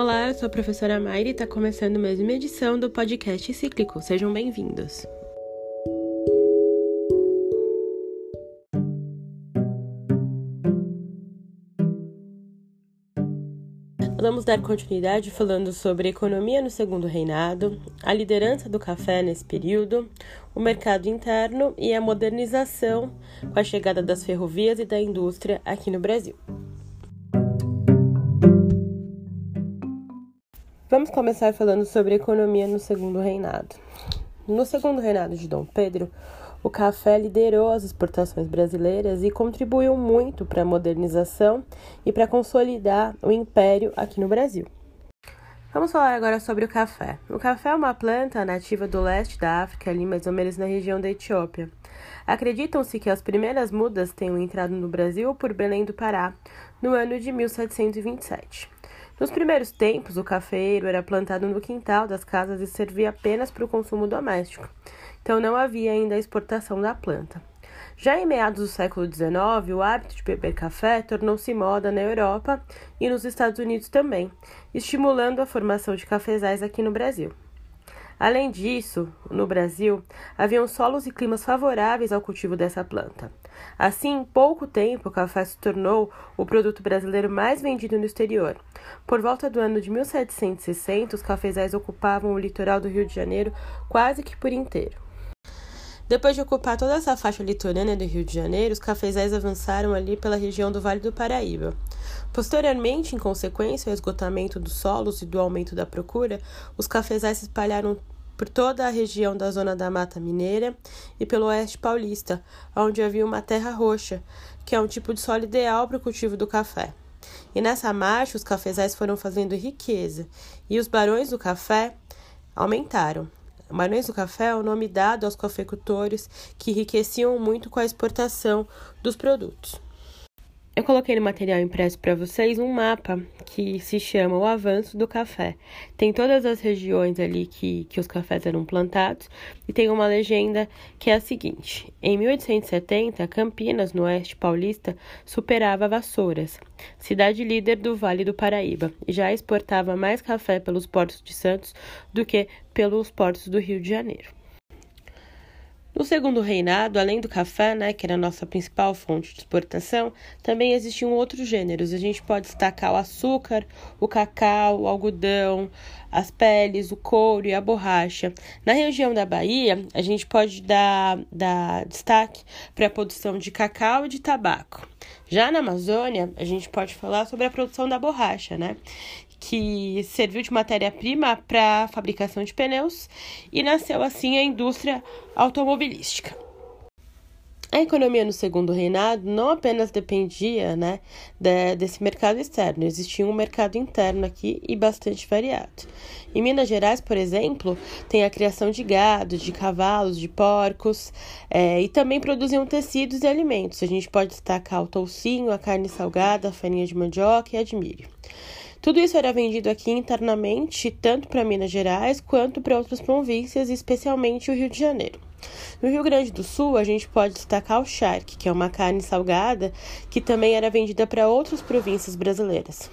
Olá, eu sou a professora Mayra e está começando mais uma edição do podcast Cíclico. Sejam bem-vindos. Vamos dar continuidade falando sobre economia no segundo reinado, a liderança do café nesse período, o mercado interno e a modernização com a chegada das ferrovias e da indústria aqui no Brasil. Começar falando sobre economia no segundo reinado. No segundo reinado de Dom Pedro, o café liderou as exportações brasileiras e contribuiu muito para a modernização e para consolidar o império aqui no Brasil. Vamos falar agora sobre o café. O café é uma planta nativa do leste da África, ali mais ou menos na região da Etiópia. Acreditam-se que as primeiras mudas tenham entrado no Brasil por Belém do Pará, no ano de 1727. Nos primeiros tempos, o cafeiro era plantado no quintal das casas e servia apenas para o consumo doméstico, então não havia ainda a exportação da planta. Já em meados do século XIX, o hábito de beber café tornou-se moda na Europa e nos Estados Unidos também, estimulando a formação de cafezais aqui no Brasil. Além disso, no Brasil, haviam solos e climas favoráveis ao cultivo dessa planta. Assim, em pouco tempo, o café se tornou o produto brasileiro mais vendido no exterior. Por volta do ano de 1760, os cafezais ocupavam o litoral do Rio de Janeiro quase que por inteiro. Depois de ocupar toda essa faixa litorânea do Rio de Janeiro, os cafezais avançaram ali pela região do Vale do Paraíba. Posteriormente, em consequência ao esgotamento dos solos e do aumento da procura, os cafezais se espalharam por toda a região da zona da Mata Mineira e pelo oeste paulista, onde havia uma terra roxa, que é um tipo de solo ideal para o cultivo do café. E nessa marcha, os cafezais foram fazendo riqueza e os barões do café aumentaram. Barões do Café é o nome dado aos cafeicultores que enriqueciam muito com a exportação dos produtos. Eu coloquei no material impresso para vocês um mapa que se chama O Avanço do Café. Tem todas as regiões ali que, que os cafés eram plantados e tem uma legenda que é a seguinte: Em 1870, Campinas, no oeste paulista, superava Vassouras, cidade líder do Vale do Paraíba, e já exportava mais café pelos portos de Santos do que pelos portos do Rio de Janeiro. No segundo reinado, além do café, né, que era a nossa principal fonte de exportação, também existiam outros gêneros. A gente pode destacar o açúcar, o cacau, o algodão, as peles, o couro e a borracha. Na região da Bahia, a gente pode dar, dar destaque para a produção de cacau e de tabaco. Já na Amazônia, a gente pode falar sobre a produção da borracha, né? Que serviu de matéria-prima para a fabricação de pneus e nasceu assim a indústria automobilística. A economia no segundo reinado não apenas dependia né, de, desse mercado externo, existia um mercado interno aqui e bastante variado. Em Minas Gerais, por exemplo, tem a criação de gado, de cavalos, de porcos é, e também produziam tecidos e alimentos. A gente pode destacar o toucinho, a carne salgada, a farinha de mandioca e a de milho. Tudo isso era vendido aqui internamente, tanto para Minas Gerais quanto para outras províncias, especialmente o Rio de Janeiro. No Rio Grande do Sul, a gente pode destacar o charque, que é uma carne salgada que também era vendida para outras províncias brasileiras,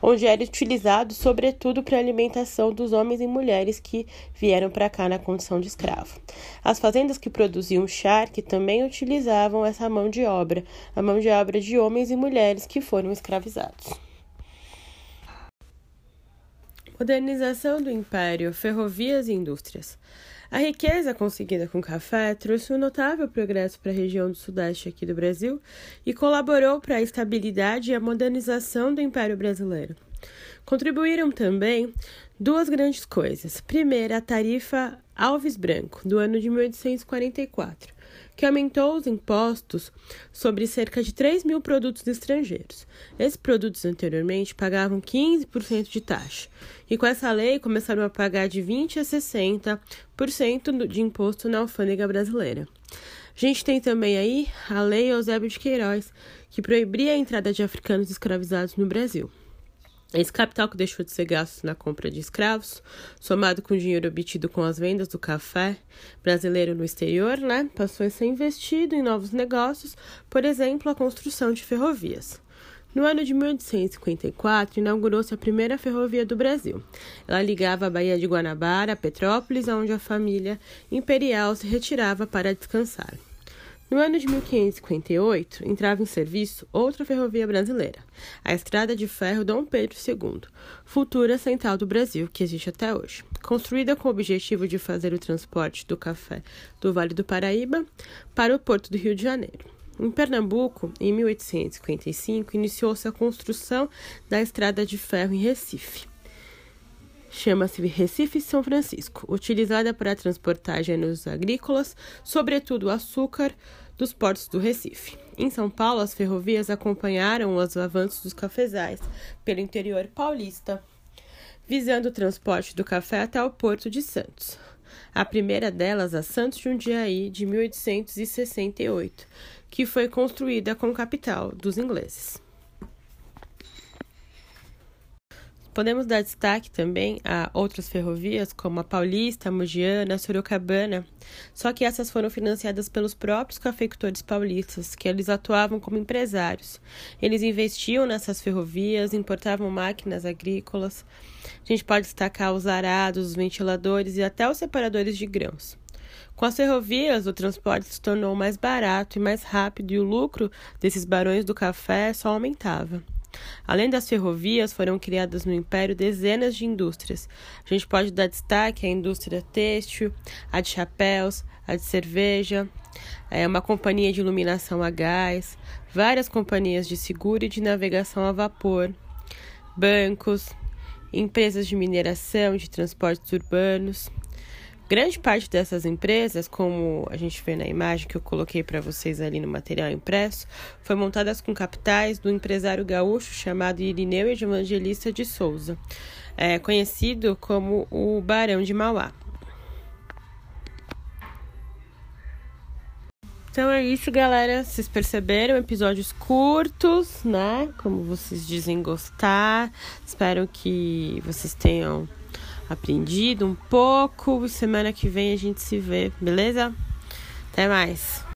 onde era utilizado sobretudo para a alimentação dos homens e mulheres que vieram para cá na condição de escravo. As fazendas que produziam charque também utilizavam essa mão de obra, a mão de obra de homens e mulheres que foram escravizados. Modernização do império, ferrovias e indústrias. A riqueza conseguida com café trouxe um notável progresso para a região do sudeste aqui do Brasil e colaborou para a estabilidade e a modernização do Império Brasileiro. Contribuíram também duas grandes coisas. Primeira, a tarifa Alves Branco, do ano de 1844, que aumentou os impostos sobre cerca de 3 mil produtos estrangeiros. Esses produtos anteriormente pagavam 15% de taxa, e com essa lei começaram a pagar de 20% a 60% de imposto na alfândega brasileira. A gente tem também aí a Lei Eusébio de Queiroz, que proibia a entrada de africanos escravizados no Brasil. Esse capital que deixou de ser gasto na compra de escravos, somado com o dinheiro obtido com as vendas do café brasileiro no exterior, né, passou a ser investido em novos negócios, por exemplo, a construção de ferrovias. No ano de 1854, inaugurou-se a primeira ferrovia do Brasil. Ela ligava a Baía de Guanabara a Petrópolis, onde a família imperial se retirava para descansar. No ano de 1558, entrava em serviço outra ferrovia brasileira, a Estrada de Ferro Dom Pedro II, futura central do Brasil, que existe até hoje. Construída com o objetivo de fazer o transporte do café do Vale do Paraíba para o Porto do Rio de Janeiro. Em Pernambuco, em 1855, iniciou-se a construção da estrada de ferro em Recife. Chama-se Recife São Francisco, utilizada para transportar gêneros agrícolas, sobretudo açúcar, dos portos do Recife. Em São Paulo, as ferrovias acompanharam os avanços dos cafezais pelo interior paulista, visando o transporte do café até o Porto de Santos. A primeira delas, a Santos Jundiaí, de 1868, que foi construída como capital dos ingleses. Podemos dar destaque também a outras ferrovias, como a Paulista, a Mogiana, a Sorocabana, só que essas foram financiadas pelos próprios cafeicultores paulistas, que eles atuavam como empresários. Eles investiam nessas ferrovias, importavam máquinas agrícolas. A gente pode destacar os arados, os ventiladores e até os separadores de grãos. Com as ferrovias, o transporte se tornou mais barato e mais rápido e o lucro desses barões do café só aumentava. Além das ferrovias, foram criadas no Império dezenas de indústrias. A gente pode dar destaque à indústria têxtil, a de chapéus, a de cerveja, é uma companhia de iluminação a gás, várias companhias de seguro e de navegação a vapor, bancos, empresas de mineração, de transportes urbanos. Grande parte dessas empresas, como a gente vê na imagem que eu coloquei para vocês ali no material impresso, foi montadas com capitais do empresário gaúcho chamado Irineu Evangelista de Souza, é, conhecido como o Barão de Mauá. Então é isso, galera. Vocês perceberam? Episódios curtos, né? Como vocês dizem gostar. Espero que vocês tenham aprendido um pouco. Semana que vem a gente se vê, beleza? Até mais!